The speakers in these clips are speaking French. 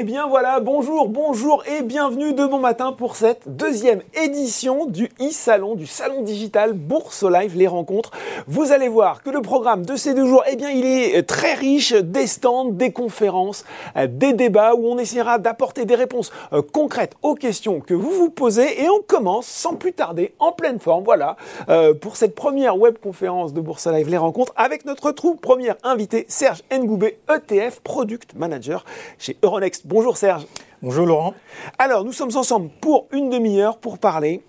Eh bien voilà, bonjour, bonjour et bienvenue de bon matin pour cette deuxième édition du e-salon, du salon digital Bourse Live, les rencontres. Vous allez voir que le programme de ces deux jours, eh bien il est très riche, des stands, des conférences, euh, des débats où on essaiera d'apporter des réponses euh, concrètes aux questions que vous vous posez et on commence sans plus tarder en pleine forme, voilà, euh, pour cette première web conférence de Bourse Live, les rencontres avec notre trou, première invité, Serge Ngoubé, ETF Product Manager chez Euronext. Bonjour Serge. Bonjour Laurent. Alors, nous sommes ensemble pour une demi-heure pour parler,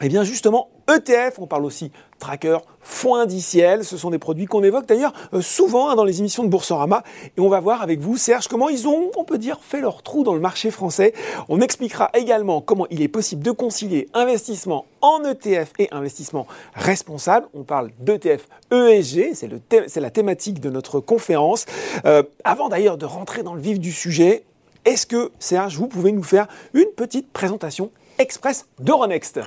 eh bien justement, ETF, on parle aussi tracker, fonds indiciels, ce sont des produits qu'on évoque d'ailleurs euh, souvent hein, dans les émissions de Boursorama. Et on va voir avec vous, Serge, comment ils ont, on peut dire, fait leur trou dans le marché français. On expliquera également comment il est possible de concilier investissement en ETF et investissement responsable. On parle d'ETF ESG, c'est la thématique de notre conférence. Euh, avant d'ailleurs de rentrer dans le vif du sujet, est-ce que, Serge, vous pouvez nous faire une petite présentation express d'Euronext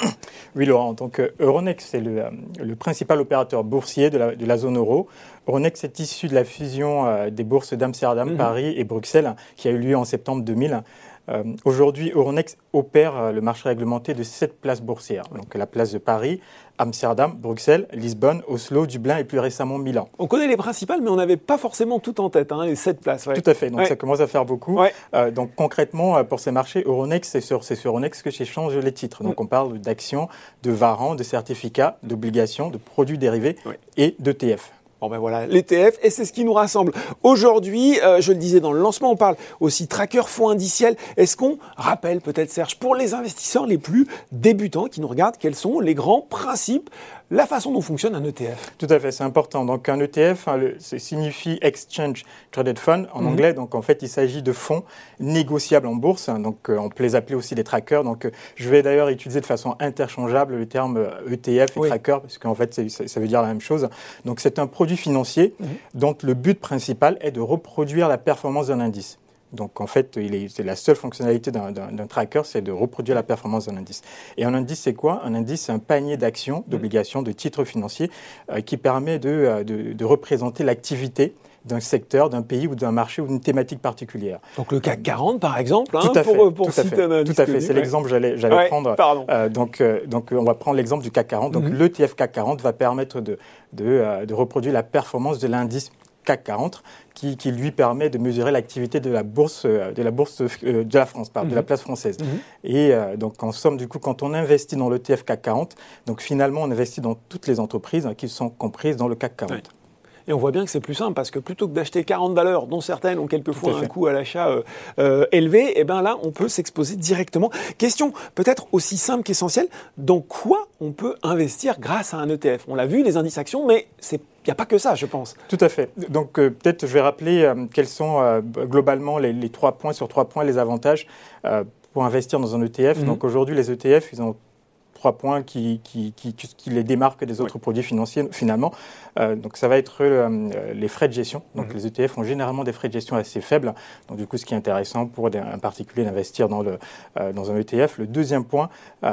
Oui, Laurent. Donc, Euronext, c'est le, euh, principal opérateur boursier de la, zone euro. Euronext est issu de la fusion euh, des bourses d'Amsterdam, mhm. Paris et Bruxelles, qui a eu lieu en septembre 2000. Euh, aujourd'hui, Euronext opère euh, le marché réglementé de sept places boursières. Donc la place de Paris, Amsterdam, Bruxelles, Lisbonne, Oslo, Dublin et plus récemment Milan. On connaît les principales, mais on n'avait pas forcément tout en tête, hein, les sept places. Tout à fait, donc ça commence à faire beaucoup. Euh, donc concrètement, pour ces marchés, Euronext, c'est sur, sur, Euronext que j'échange les titres. Donc mm. on parle d'actions, de varants, de certificats, d'obligations, de produits dérivés et d'ETF. Bon ben voilà, l'ETF, et c'est ce qui nous rassemble. Aujourd'hui, euh, je le disais dans le lancement, on parle aussi tracker fonds indiciels. Est-ce qu'on rappelle peut-être, Serge, pour les investisseurs les plus débutants qui nous regardent, quels sont les grands principes la façon dont fonctionne un ETF. Tout à fait, c'est important. Donc un ETF, hein, signifie Exchange Traded Fund en mhm. anglais. Donc en fait, il s'agit de fonds négociables en bourse. Donc euh, on peut les appeler aussi des trackers. Donc euh, je vais d'ailleurs utiliser de façon interchangeable le terme ETF et tracker parce qu'en fait ça, veut dire la même chose. Donc c'est un produit financier mhm. dont le but principal est de reproduire la performance d'un indice. Donc en fait, c'est la seule fonctionnalité d'un tracker, c'est de reproduire la performance d'un indice. Et un indice, c'est quoi? Un indice, c'est un panier d'actions, d'obligations, de titres financiers euh, qui permet euh, de, de, représenter l'activité d'un secteur, d'un pays ou d'un marché ou d'une thématique particulière. Donc le CAC 40 par exemple, hein, tout à pour, pour tout à fait, tout à fait. c'est l'exemple que j'allais, prendre. Euh, donc, donc on va prendre l'exemple du CAC 40. Donc mm-hmm. le TF CAC 40 va permettre de, de, de reproduire la performance de l'indice CAC 40, qui, lui permet de mesurer l'activité de la bourse, euh, de la bourse euh, de la France, de la mhm. place française. Mhm. Et euh, donc, en somme, du coup, quand on investit dans l'ETF CAC 40, donc finalement, on investit dans toutes les entreprises hein, qui sont comprises dans le CAC 40. Et on voit bien que c'est plus simple parce que plutôt que d'acheter 40 valeurs, dont certaines ont quelquefois un coût à l'achat élevé, et eh ben là, on peut s'exposer directement. Question peut-être aussi simple qu'essentielle dans quoi on peut investir grâce à un ETF On l'a vu, les indices actions, mais c'est n'y a pas que ça, je pense. Tout à fait. Donc euh, peut-être je vais rappeler euh, quels sont euh, globalement les, trois points sur trois points les avantages pour investir dans un ETF. Mhm. Donc aujourd'hui, les ETF, ils ont trois points qui, qui, qui, qui, les démarquent des autres produits financiers finalement. donc ça va être les frais de gestion. Donc mhm. les ETF ont généralement des frais de gestion assez faibles. Donc du coup, ce qui est intéressant pour un particulier d'investir dans, le, dans un ETF. Le deuxième point,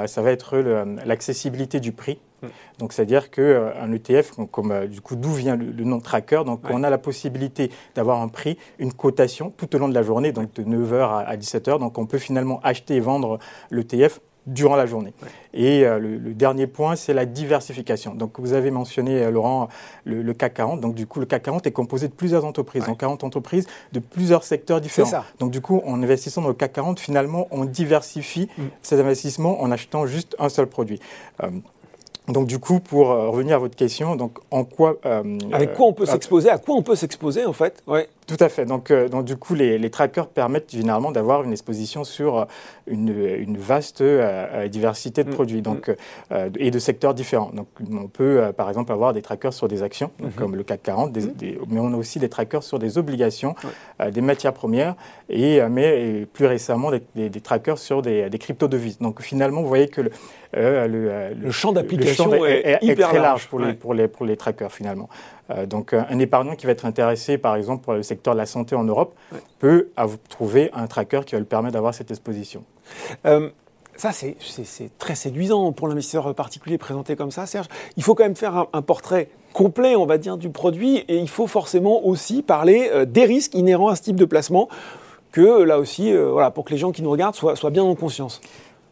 ça va être l'accessibilité du prix. Donc, c'est-à-dire qu'un euh, ETF, comme, euh, du coup, d'où vient le, nom tracker, donc on a la possibilité d'avoir un prix, une cotation tout au long de la journée, donc de 9h à, 17h. Donc, on peut finalement acheter et vendre l'ETF durant la journée. Et euh, le, dernier point, c'est la diversification. Donc, vous avez mentionné, Laurent, le, CAC 40. Donc, du coup, le CAC 40 est composé de plusieurs entreprises, donc 40 entreprises de plusieurs secteurs différents. Donc, du coup, en investissant dans le CAC 40, finalement, on diversifie mm. ces investissements en achetant juste un seul produit. Donc du coup, pour euh, revenir à votre question, donc en quoi euh, Avec quoi on peut euh, s'exposer À quoi on peut s'exposer en fait? Ouais. Tout à fait. Donc, euh, donc du coup, les, trackers permettent généralement d'avoir une exposition sur euh, une, vaste euh, diversité de mm. produits donc, mm. et de secteurs différents. Donc, on peut, par exemple, avoir des trackers sur des actions, mm-hmm. comme le CAC 40, mm. mais on a aussi des trackers sur des obligations, des matières premières, et, mais plus récemment, des, trackers sur des, crypto-devises. Donc, finalement, vous voyez que le, le, champ d'application est, hyper très large, pour, les, pour, les, pour les trackers, finalement. Donc un épargnant qui va être intéressé, par exemple, pour le secteur de la santé en Europe, peut trouver un tracker qui va lui permettre d'avoir cette exposition. Euh, ça, c'est très séduisant pour l'investisseur particulier présenté comme ça, Serge. Il faut quand même faire un, portrait complet, on va dire, du produit et il faut forcément aussi parler euh, des risques inhérents à ce type de placement que là aussi, voilà, pour que les gens qui nous regardent soient, soient bien en conscience.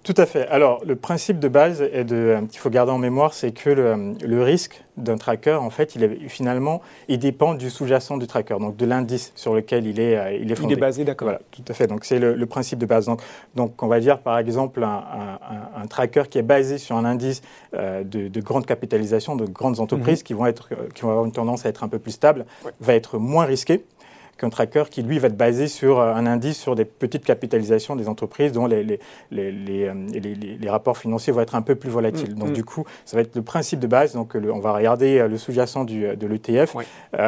Tout à fait. Alors, le principe de base est de, euh, qu'il faut garder en mémoire, c'est que le, risque d'un tracker, en fait, il est, finalement, il dépend du sous-jacent du tracker, donc de l'indice sur lequel il est, euh, il est fondé. Il est basé, d'accord. Voilà, tout à fait. Donc, c'est le, principe de base. Donc, donc, on va dire, par exemple, un, tracker qui est basé sur un indice euh, de, grande capitalisation, de grandes entreprises mhm. qui, vont être, qui vont avoir une tendance à être un peu plus stable, va être moins risqué qu'un tracker qui, lui, va être basé sur euh, un indice sur des petites capitalisations des entreprises dont les, les, les, euh, les rapports financiers vont être un peu plus volatiles. Mm, donc, mm. du coup, ça va être le principe de base. Donc, on va regarder euh, le sous-jacent de l'ETF.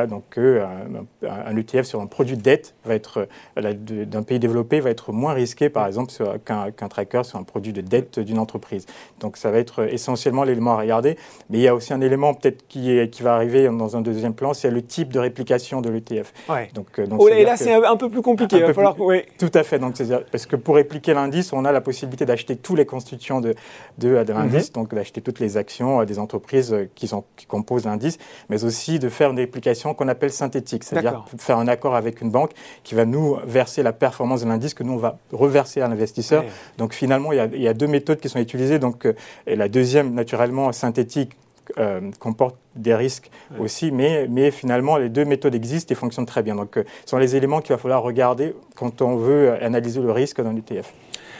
donc, un, ETF sur un produit de dette va être, d'un pays développé va être moins risqué, par exemple, qu'un tracker sur un produit de dette d'une entreprise. Donc, ça va être essentiellement l'élément à regarder. Mais il y a aussi un élément peut-être qui, qui va arriver dans un deuxième plan, c'est le type de réplication de l'ETF. Donc, Oh, et là, c'est un peu plus compliqué. Il va falloir... oui. Tout à fait. Donc, parce que pour répliquer l'indice, on a la possibilité d'acheter tous les constituants de, de, l'indice, mhm. donc d'acheter toutes les actions euh, des entreprises euh, qui, sont, qui composent l'indice, mais aussi de faire une réplication qu'on appelle synthétique, c'est-à-dire faire un accord avec une banque qui va nous verser la performance de l'indice que nous, on va reverser à l'investisseur. Donc, finalement, il y, a, il y, a, deux méthodes qui sont utilisées. Donc, euh, et la deuxième, naturellement, synthétique, euh, comporte des risques aussi, mais, mais finalement, les deux méthodes existent et fonctionnent très bien. Donc, euh, ce sont les éléments qu'il va falloir regarder quand on veut analyser le risque d'un ETF.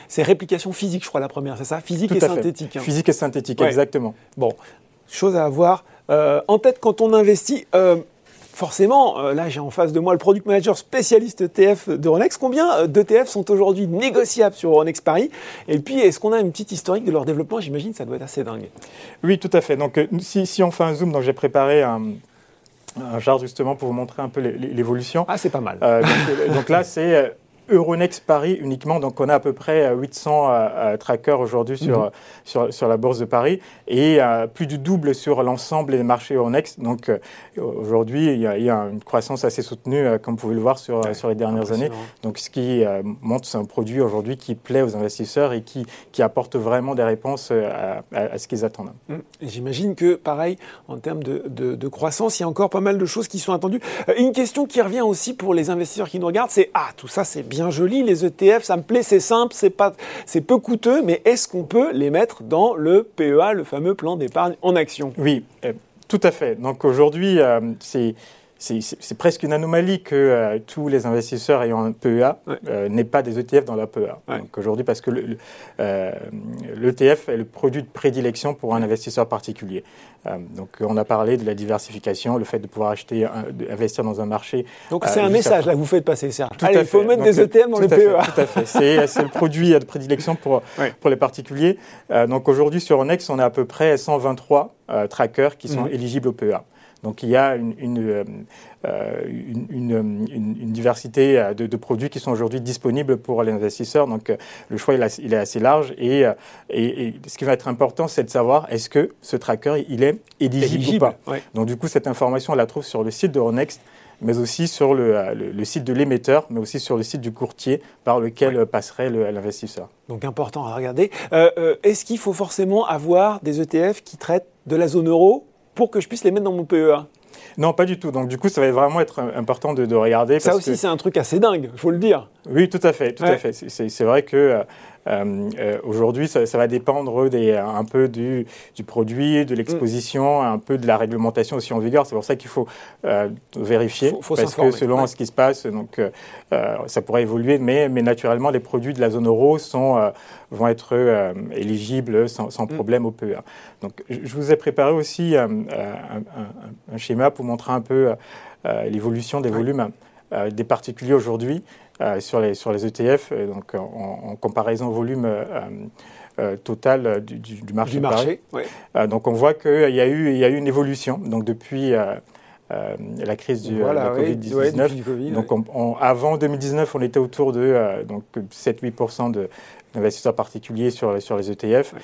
C'est réplication physique, je crois, la première, c'est ça? Physique et synthétique. Hein. Physique et synthétique, exactement. Bon, chose à avoir euh, en tête quand on investit forcément, euh, là j'ai en face de moi le product manager spécialiste ETF d'Euronext. Combien euh, d'ETF sont aujourd'hui négociables sur Euronext Paris? Et puis, est-ce qu'on a une petite historique de leur développement? J'imagine que ça doit être assez dingue. Oui, tout à fait. Donc, euh, si, on fait un zoom, donc j'ai préparé un, chart justement pour vous montrer un peu l'évolution. Ah, c'est pas mal. donc, là, c'est Euronext Paris uniquement. Donc, on a à peu près 800 euh, euh, trackers aujourd'hui sur, mhm. sur, sur, la bourse de Paris et euh, plus du double sur l'ensemble des marchés Euronext. Donc, aujourd'hui, il, il, y a une croissance assez soutenue, comme vous pouvez le voir sur, sur les dernières années. Donc, ce qui montre, c'est un produit aujourd'hui qui plaît aux investisseurs et qui, qui apporte vraiment des réponses à, à, ce qu'ils attendent. Mm. J'imagine que, pareil, en termes de, de, de, croissance, il y a encore pas mal de choses qui sont attendues. Une question qui revient aussi pour les investisseurs qui nous regardent, c'est Ah, tout ça, c'est bien joli, les ETF, ça me plaît, c'est simple, c'est pas, c'est peu coûteux, mais est-ce qu'on peut les mettre dans le PEA, le fameux plan d'épargne en action? Oui, euh, tout à fait. Donc aujourd'hui, euh, c'est c'est presque une anomalie que euh, tous les investisseurs ayant un PEA n'aient pas des ETF dans leur PEA. Donc aujourd'hui, parce que l'ETF est le produit de prédilection pour un investisseur particulier. Euh, donc on a parlé de la diversification, le fait de pouvoir acheter, investir dans un marché. Donc c'est euh, un message là que vous faites passer, Serge. Allez, il faut mettre des ETF dans les PEA. tout à fait. C'est le produit de prédilection pour, pour les particuliers. Euh, donc aujourd'hui sur Onex, on a à peu près 123 trackers qui sont mhm. éligibles au PEA. Donc il y a une, une, euh, une, une diversité euh, de, de, produits qui sont aujourd'hui disponibles pour les investisseurs. Donc euh, le choix il, est assez large et, et, et, ce qui va être important, c'est de savoir est-ce que ce tracker il est éligible, ou pas. Donc du coup cette information on la trouve sur le site de Ronext mais aussi sur le, le, site de l'émetteur, mais aussi sur le site du courtier par lequel passerait l'investisseur. Donc important à regarder. Euh, Est-ce qu'il faut forcément avoir des ETF qui traitent de la zone euro pour que je puisse les mettre dans mon PEA non, pas du tout. Donc, du coup, ça va vraiment être important de, regarder. Ça aussi, c'est un truc assez dingue, il faut le dire. Oui, tout à fait, tout à fait. C'est vrai que euh, aujourd'hui, ça, va dépendre des, un peu du, du produit, de l'exposition, un peu de la réglementation aussi en vigueur. C'est pour ça qu'il faut vérifier, parce que selon ce qui se passe, donc ça pourrait évoluer, mais, mais naturellement, les produits de la zone euro sont, vont être éligibles sans, mm. problème au PEA. Donc, je vous ai préparé aussi un, un, schéma pour montrer un peu l'évolution des volumes des particuliers aujourd'hui. Euh, sur, les, sur les ETF, donc en, comparaison volume euh, euh, total du, du, marché. Du marché donc on voit qu'il y, a eu, il y a eu une évolution donc depuis la crise du Covid-19. donc avant 2019, on était autour de donc 7-8% de, d'investisseurs particuliers sur, sur les ETF.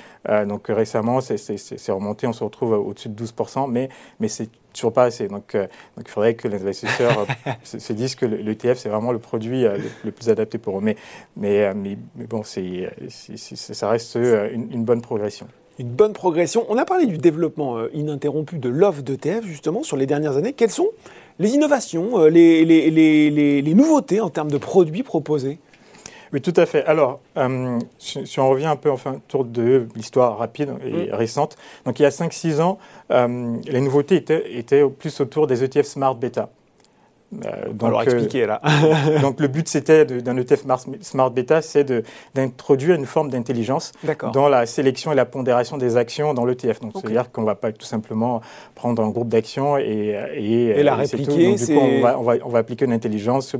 donc récemment, c'est remonté, on se retrouve au-dessus de 12%, mais, mais c'est toujours pas assez. Donc, euh, donc il faudrait que les investisseurs euh, se, disent que l'ETF, c'est vraiment le produit euh, le, plus adapté pour eux. Mais, mais, mais, bon, c'est ça reste une, bonne progression. Une bonne progression. On a parlé du développement ininterrompu de l'offre d'ETF justement sur les dernières années. Quelles sont les innovations, les, les nouveautés en termes de produits proposés? Oui, tout à fait. Alors, euh, si, on revient un peu enfin autour de l'histoire rapide et mm. récente, donc il y a 5-6 ans, euh, les nouveautés étaient, étaient plus autour des ETF Smart Beta. Euh, donc, Alors expliquer là. donc le but c'était d'un ETF Smart Beta, c'est d'introduire une forme d'intelligence dans la sélection et la pondération des actions dans l'ETF. Donc c'est-à-dire qu'on ne va pas tout simplement prendre un groupe d'actions et, et, la répliquer. du coup, on va, on, va, on va, appliquer une intelligence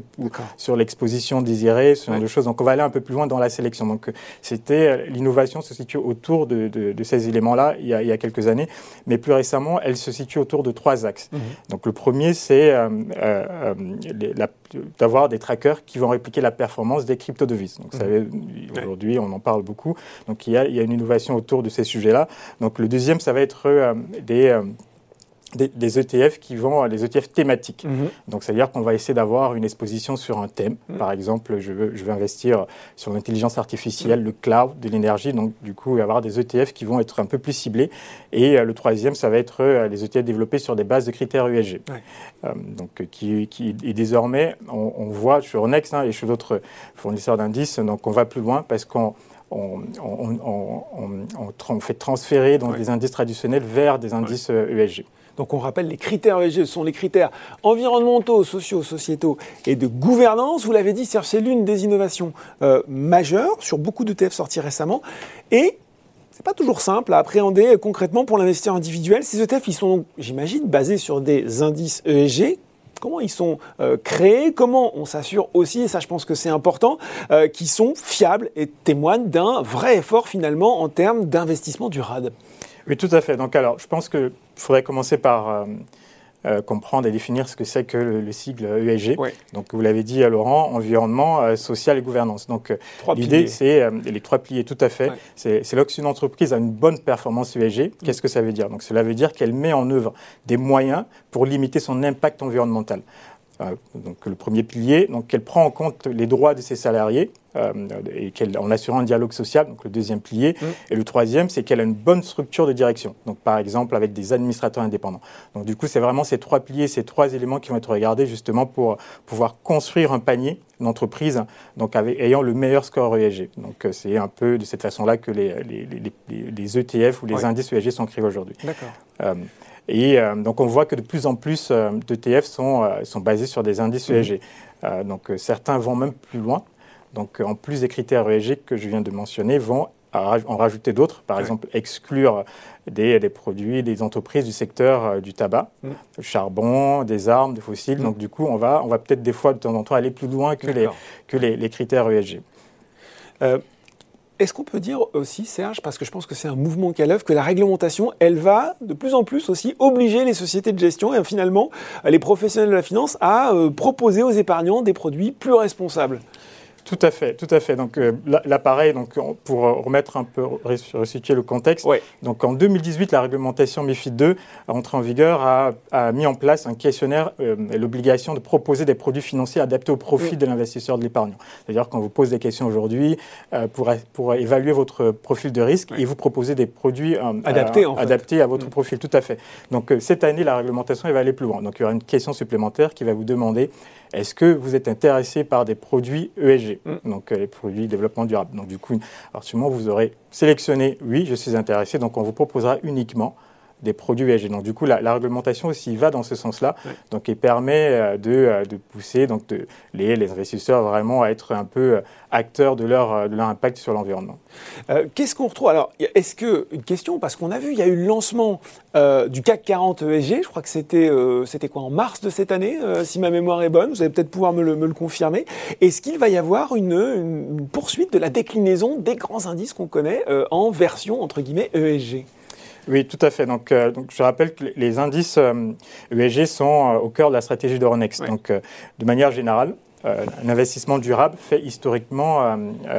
sur l'exposition désirée, ce genre de choses. Donc on va aller un peu plus loin dans la sélection. Donc c'était l'innovation se situe autour de, de, ces éléments-là il, il, y a quelques années, mais plus récemment, elle se situe autour de trois axes. Mhm. Donc le premier, c'est euh, euh euh, d'avoir des trackers qui vont répliquer la performance des crypto-devises. Donc, mmh. aujourd'hui, on en parle beaucoup. Donc, il y, a, il y, a, une innovation autour de ces sujets-là. Donc, le deuxième, ça va être euh, des des, ETF qui vont, les ETF thématiques. Mhm. Donc, c'est-à-dire qu'on va essayer d'avoir une exposition sur un thème. Mhm. Par exemple, je veux, je veux investir sur l'intelligence artificielle, le cloud, de l'énergie. Donc, du coup, il va y avoir des ETF qui vont être un peu plus ciblés. Et euh, le troisième, ça va être euh, les ETF développés sur des bases de critères USG. Euh, donc, qui, qui, et désormais, on, voit sur Next hein, et chez d'autres fournisseurs d'indices, donc on va plus loin parce qu'on on, on, fait transférer donc, des indices traditionnels vers des indices ESG. Donc on rappelle, les critères ESG, ce sont les critères environnementaux, sociaux, sociétaux et de gouvernance. Vous l'avez dit, c'est l'une des innovations euh, majeures sur beaucoup d'ETF sortis récemment. Et c'est pas toujours simple à appréhender concrètement pour l'investisseur individuel. Ces ETF, ils sont j'imagine, basés sur des indices ESG. Comment ils sont euh, créés? Comment on s'assure aussi, et ça je pense que c'est important, euh, qu'ils sont fiables et témoignent d'un vrai effort finalement en termes d'investissement durable oui, tout à fait. Donc, alors, je pense qu'il faudrait commencer par euh, euh, comprendre et définir ce que c'est que le, sigle ESG. Donc, vous l'avez dit, à Laurent, environnement, euh, social et gouvernance. Donc, l'idée, c'est les trois piliers, tout à fait. C'est lorsqu'une entreprise a une bonne performance ESG, qu'est-ce que ça veut dire? Donc, cela veut dire qu'elle met en œuvre des moyens pour limiter son impact environnemental. Euh, donc le premier pilier, donc qu'elle prend en compte les droits de ses salariés euh, et qu'elle en assurant un dialogue social, donc le deuxième pilier. Mmh. Et le troisième, c'est qu'elle a une bonne structure de direction, donc par exemple avec des administrateurs indépendants. Donc du coup, c'est vraiment ces trois piliers, ces trois éléments qui vont être regardés justement pour pouvoir construire un panier d'entreprise donc avec, ayant le meilleur score ESG. Donc euh, c'est un peu de cette façon-là que les, les, les, les, ETF ou les indices ESG sont créés aujourd'hui. D'accord. Et euh, donc on voit que de plus en plus euh, d'ETF sont, euh, sont basés sur des indices ESG. Mhm. donc certains vont même plus loin. Donc en plus des critères ESG que je viens de mentionner, vont en rajouter d'autres, par exemple exclure des, des, produits, des entreprises du secteur du tabac, du mhm. charbon, des armes, des fossiles. Mhm. Donc du coup, on va, on va peut-être des fois de temps en temps aller plus loin que, les, que les, les critères ESG. Est-ce qu'on peut dire aussi, Serge, parce que je pense que c'est un mouvement qu'à l'œuvre, que la réglementation, elle va de plus en plus aussi obliger les sociétés de gestion et finalement les professionnels de la finance à euh, proposer aux épargnants des produits plus responsables? Tout à fait, tout à fait. Donc euh, là, pareil, donc, pour remettre un peu, resituer le contexte, donc en 2018, la réglementation MIFID 2, entrée en vigueur, a, mis en place un questionnaire euh, et l'obligation de proposer des produits financiers adaptés au profit de l'investisseur de l'épargnant. C'est-à-dire qu'on vous pose des questions aujourd'hui euh, pour, pour évaluer votre profil de risque et vous proposer des produits adaptés, adaptés à votre mm. profil, tout à fait. Donc cette année, la réglementation elle va aller plus loin. Donc il y aura une question supplémentaire qui va vous demander est-ce que vous êtes intéressé par des produits ESG, mm. donc euh, les produits développement durable Donc du coup, alors sûrement vous aurez sélectionné oui, je suis intéressé, donc on vous proposera uniquement des produits ESG. Donc du coup, la, réglementation aussi va dans ce sens-là, donc elle permet euh, de, euh, de, pousser donc de, les, les, investisseurs vraiment à être un peu acteurs de leur, de leur impact sur l'environnement. Qu'est-ce qu'on retrouve? Alors, est-ce que, une question, parce qu'on a vu, il y a eu le lancement euh, du CAC 40 ESG. Je crois que c'était euh, c'était quoi en mars de cette année, euh, si ma mémoire est bonne. Vous allez peut-être pouvoir me le, me le confirmer. Est-ce qu'il va y avoir une, une, poursuite de la déclinaison des grands indices qu'on connaît en version entre guillemets ESG oui, tout à fait. Donc, donc, je rappelle que les indices ESG sont au cœur de la stratégie d'Euronext. Donc, de manière générale, un investissement durable fait historiquement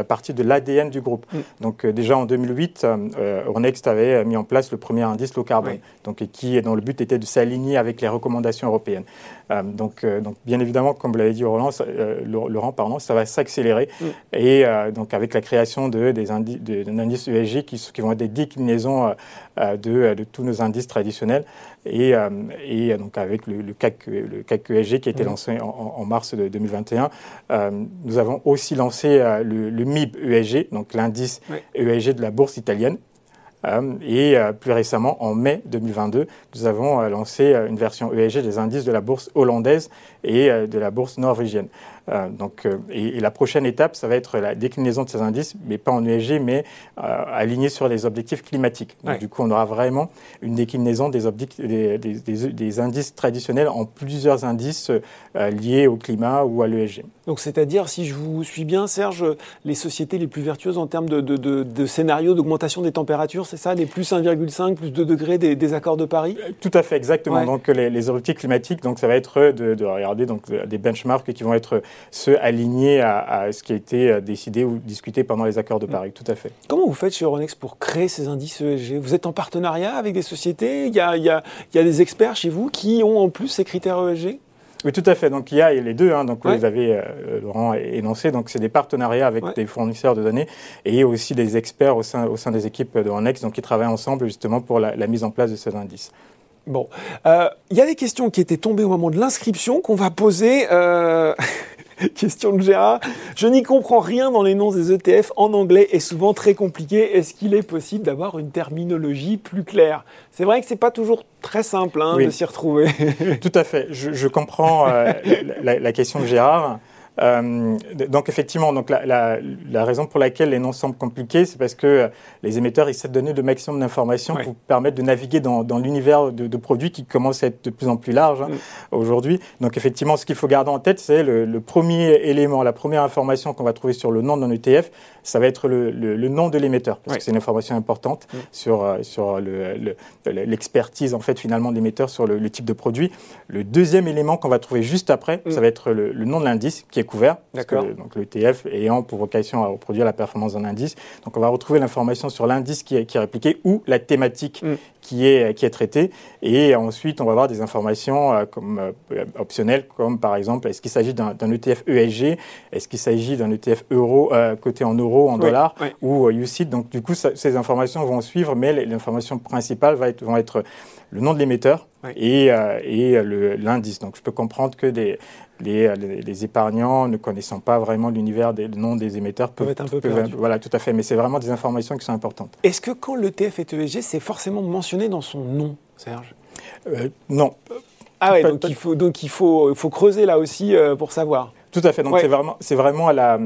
partie de l'ADN du groupe. Mm. Donc déjà en 2008, Euronext avait mis en place le premier indice low carbone, donc, qui, dont le but était de s'aligner avec les recommandations européennes. donc, donc bien évidemment, comme vous l'avez dit Laurent, Laurent pardon, ça va s'accélérer. Mm. Et donc avec la création de, d'un indice ESG qui, qui, vont être des déclinaisons de, de tous nos indices traditionnels. Et, euh, et donc avec le, le, CAC, le CAC ESG qui a été lancé en, mars de 2021, euh, nous avons aussi lancé euh, le, le, MIB ESG, donc l'indice ESG de la bourse italienne. et plus récemment, en mai 2022, nous avons lancé une version ESG des indices de la bourse hollandaise et de la bourse norvégienne. Euh, donc, euh, et, la prochaine étape, ça va être la déclinaison de ces indices, mais pas en ESG, mais euh, alignés sur les objectifs climatiques. Donc, du coup, on aura vraiment une déclinaison des, des, des, des indices traditionnels en plusieurs indices liés au climat ou à l'ESG. Donc, c'est-à-dire, si je vous suis bien, Serge, les sociétés les plus vertueuses en termes de, de, de, scénario d'augmentation des températures, c'est ça, les plus 1,5, plus 2 degrés des, accords de Paris? Tout à fait, exactement. Donc, les, les, objectifs climatiques, donc ça va être de, regarder donc, des benchmarks qui vont être se aligner à, ce qui a été euh, décidé ou discuté pendant les accords de mm. Paris. Tout à fait. Comment vous faites chez Euronext pour créer ces indices ESG Vous êtes en partenariat avec des sociétés? Il y, a, il, y a, il y a des experts chez vous qui ont en plus ces critères ESG oui, tout à fait. Donc il y a les deux, hein, donc vous avez euh, Laurent énoncé. Donc c'est des partenariats avec des fournisseurs de données et aussi des experts au sein, au sein des équipes de Euronext, donc qui travaillent ensemble justement pour la, mise en place de ces indices. Bon, euh, il y a des questions qui étaient tombées au moment de l'inscription qu'on va poser. Euh... Question de Gérard. Je n'y comprends rien dans les noms des ETF en anglais et souvent très compliqué. Est-ce qu'il est possible d'avoir une terminologie plus claire? C'est vrai que c'est pas toujours très simple hein, de s'y retrouver. Tout à fait. Je, comprends euh, la, question de Gérard. Euh, donc effectivement, donc la, raison pour laquelle les noms semblent compliqués, c'est parce que les émetteurs essaient de donner le maximum d'informations pour permettre de naviguer dans, l'univers de, produits qui commence à être de plus en plus large hein, aujourd'hui. Donc effectivement, ce qu'il faut garder en tête, c'est le, premier élément, la première information qu'on va trouver sur le nom d'un ETF, ça va être le, nom de l'émetteur, parce que c'est une information importante sur, euh, sur l'expertise en fait finalement de l'émetteur sur le, type de produit. Le deuxième élément qu'on va trouver juste après, mm. ça va être le, nom de l'indice qui est couvert. D'accord. Donc l'ETF ayant pour vocation à reproduire la performance d'un indice. Donc on va retrouver l'information sur l'indice qui est, qui est répliqué ou la thématique mm. Qui, est, qui est traitée. Et ensuite, on va avoir des informations euh, comme, euh, optionnelles, comme par exemple, est-ce qu'il s'agit d'un ETF ESG Est-ce qu'il s'agit d'un ETF euro, euh, coté en euros, en dollars ou UCIT Donc du coup, ces informations vont suivre, mais l'information principale va être, vont être le nom de l'émetteur et, et l'indice. Donc je peux comprendre que des, les, les, épargnants, ne connaissant pas vraiment l'univers des noms des émetteurs, peuvent, être un peu peuvent, Voilà, tout à fait. Mais c'est vraiment des informations qui sont importantes. Est-ce que quand l'ETF est ESG, c'est forcément mentionné dans son nom, Serge? Euh, Non. Ah ouais, donc, il faut, donc il faut, faut creuser là aussi euh, pour choisir. Tout à fait. Donc c'est vraiment, c'est vraiment à la,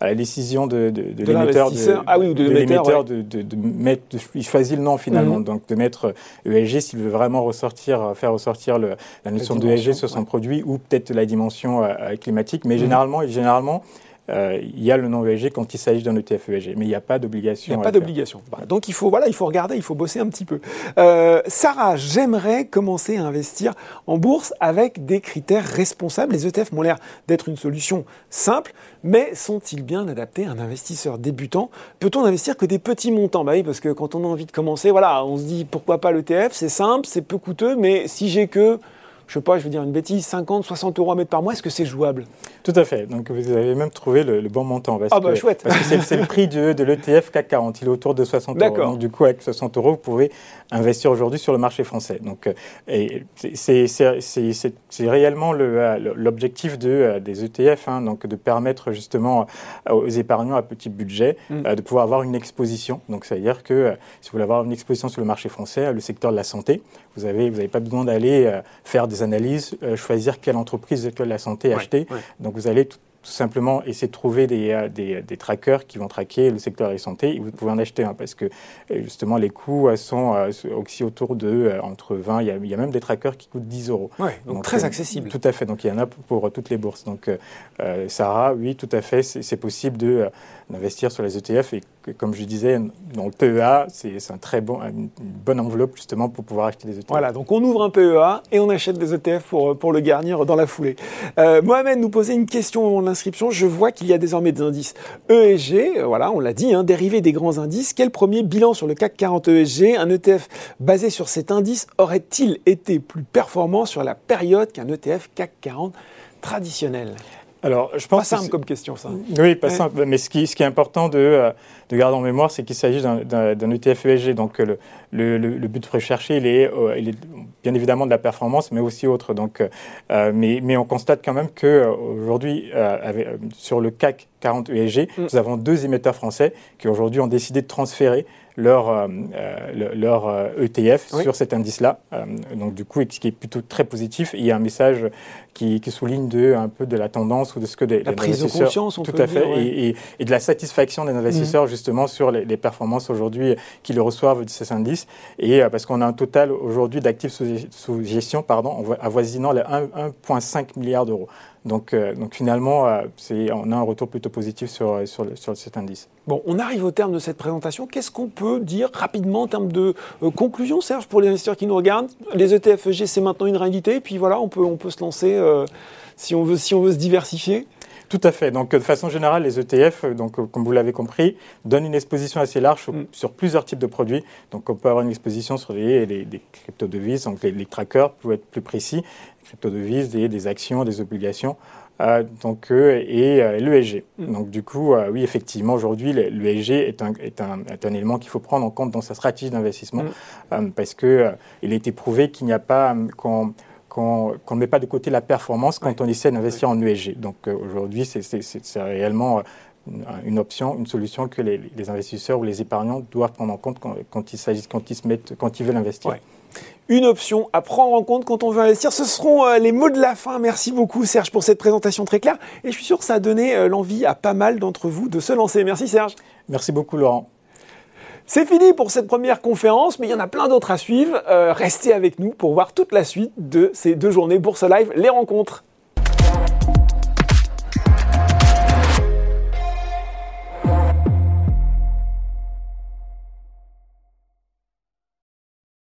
à la décision de, de, de, l'émetteur de, ah oui, de, l'émetteur de, de, mettre, il choisit le nom finalement, mhm. donc de mettre ESG s'il veut vraiment ressortir, faire ressortir le, la notion d'ESG sur son produit ou peut-être la dimension euh, climatique. Mais mhm. généralement, généralement, euh, il y a le nom ESG quand il s'agit d'un ETF ESG, mais il n'y a pas d'obligation. Il n'y a pas d'obligation. Donc il faut, voilà, il faut regarder, il faut bosser un petit peu. Euh, Sarah, j'aimerais commencer à investir en bourse avec des critères responsables. Les ETF m'ont l'air d'être une solution simple, mais sont-ils bien adaptés à un investisseur débutant? Peut-on investir que des petits montants? Bah oui, parce que quand on a envie de commencer, voilà, on se dit pourquoi pas l'ETF, c'est simple, c'est peu coûteux, mais si j'ai que je sais pas, je veux dire une bêtise, 50, 60 euros à mettre par mois, est-ce que c'est jouable? Tout à fait. Donc vous avez même trouvé le, bon montant. ah bah chouette. Parce que c'est le prix de, de l'ETF CAC 40. Il est autour de 60 euros. Donc du coup, avec 60 euros, vous pouvez investir aujourd'hui sur le marché français. Donc euh, c'est réellement euh, l'objectif de, euh, des ETF, hein, donc de permettre justement aux épargnants à petit budget mm. de pouvoir avoir une exposition. Donc ça veut dire que si vous voulez avoir une exposition sur le marché français, le secteur de la santé, vous n'avez vous avez pas besoin d'aller faire des analyses, euh, choisir quelle entreprise de la santé acheter. Donc vous allez tout simplement essayer de trouver des, des, des, trackers qui vont traquer le secteur de la santé. Vous pouvez en acheter un parce que justement les coûts sont aussi autour de entre 20, il y, a, il y, a, même des trackers qui coûtent 10 euros. Ouais, donc, très accessible. Tout à fait, donc il y en a pour, toutes les bourses. Donc Sarah, oui, tout à fait, c'est possible d'investir sur les ETF et comme je disais, dans le PEA, c'est un très bon, une bonne enveloppe justement pour pouvoir acheter des ETF. Voilà, donc on ouvre un PEA et on achète des ETF pour, pour le garnir dans la foulée. Euh, Mohamed nous posait une question en Je vois qu'il y a désormais des indices ESG, euh, voilà, on l'a dit, hein, dérivés des grands indices. Quel premier bilan sur le CAC 40 ESG Un ETF basé sur cet indice aurait-il été plus performant sur la période qu'un ETF CAC 40 traditionnel? Alors, je pense pas simple comme question, ça. Oui, pas simple. Mais ce qui, ce qui est important de, euh, de garder en mémoire, c'est qu'il s'agit d'un ETF ESG. Donc, le, le, le, but recherché, il est, euh, il est bien évidemment de la performance, mais aussi autre. Donc, euh, mais, mais on constate quand même qu'aujourd'hui, sur le CAC 40 ESG, nous avons deux émetteurs français qui aujourd'hui ont décidé de transférer leur, euh, euh, leur ETF euh, e sur cet indice-là. donc du coup, ce qui est plutôt très positif. il y a un message qui, qui, souligne de, un peu de la tendance ou de ce que des, la prise de conscience, on tout peut à fait, et, et, de la satisfaction des investisseurs mmh. justement sur les, les performances aujourd'hui qu'ils reçoivent de ces indices. Et parce qu'on a un total aujourd'hui d'actifs sous, sous, gestion, pardon, avoisinant les 1,5 milliard d'euros. Donc, euh, donc finalement, euh, on a un retour plutôt positif sur, sur, sur, cet indice. Bon, on arrive au terme de cette présentation. Qu'est-ce qu'on peut dire rapidement en termes de euh, conclusion, Serge, pour les investisseurs qui nous regardent? Les ETF EG, c'est maintenant une réalité. Et puis voilà, on peut, on peut se lancer si, on veut, si on veut se diversifier. Tout à fait. Donc, de façon générale, les ETF, donc, comme vous l'avez compris, donnent une exposition assez large sur, mm. plusieurs types de produits. Donc, on peut avoir une exposition sur les, les, les crypto-devises, donc les, les, trackers, pour être plus précis, crypto-devises, des, des, actions, des obligations. Euh, donc, euh, et euh, l'ESG. Mm. Donc, du coup, oui, effectivement, aujourd'hui, l'ESG est un, est, un, est un, élément qu'il faut prendre en compte dans sa stratégie d'investissement mm. parce qu'il il a été prouvé qu'il n'y a pas, qu'on ne met pas de côté la performance quand on essaie d'investir en ESG. Donc, aujourd'hui, c'est réellement une option, une solution que les, les, investisseurs ou les épargnants doivent prendre en compte quand, quand il s'agit, quand ils se mettent, quand ils veulent investir une option à prendre en compte quand on veut investir. Ce seront euh, les mots de la fin. Merci beaucoup Serge pour cette présentation très claire. Et je suis sûr que ça a donné euh, l'envie à pas mal d'entre vous de se lancer. Merci Serge. Merci beaucoup Laurent. C'est fini pour cette première conférence, mais il y en a plein d'autres à suivre. Euh, restez avec nous pour voir toute la suite de ces deux journées Bourse Live, les rencontres.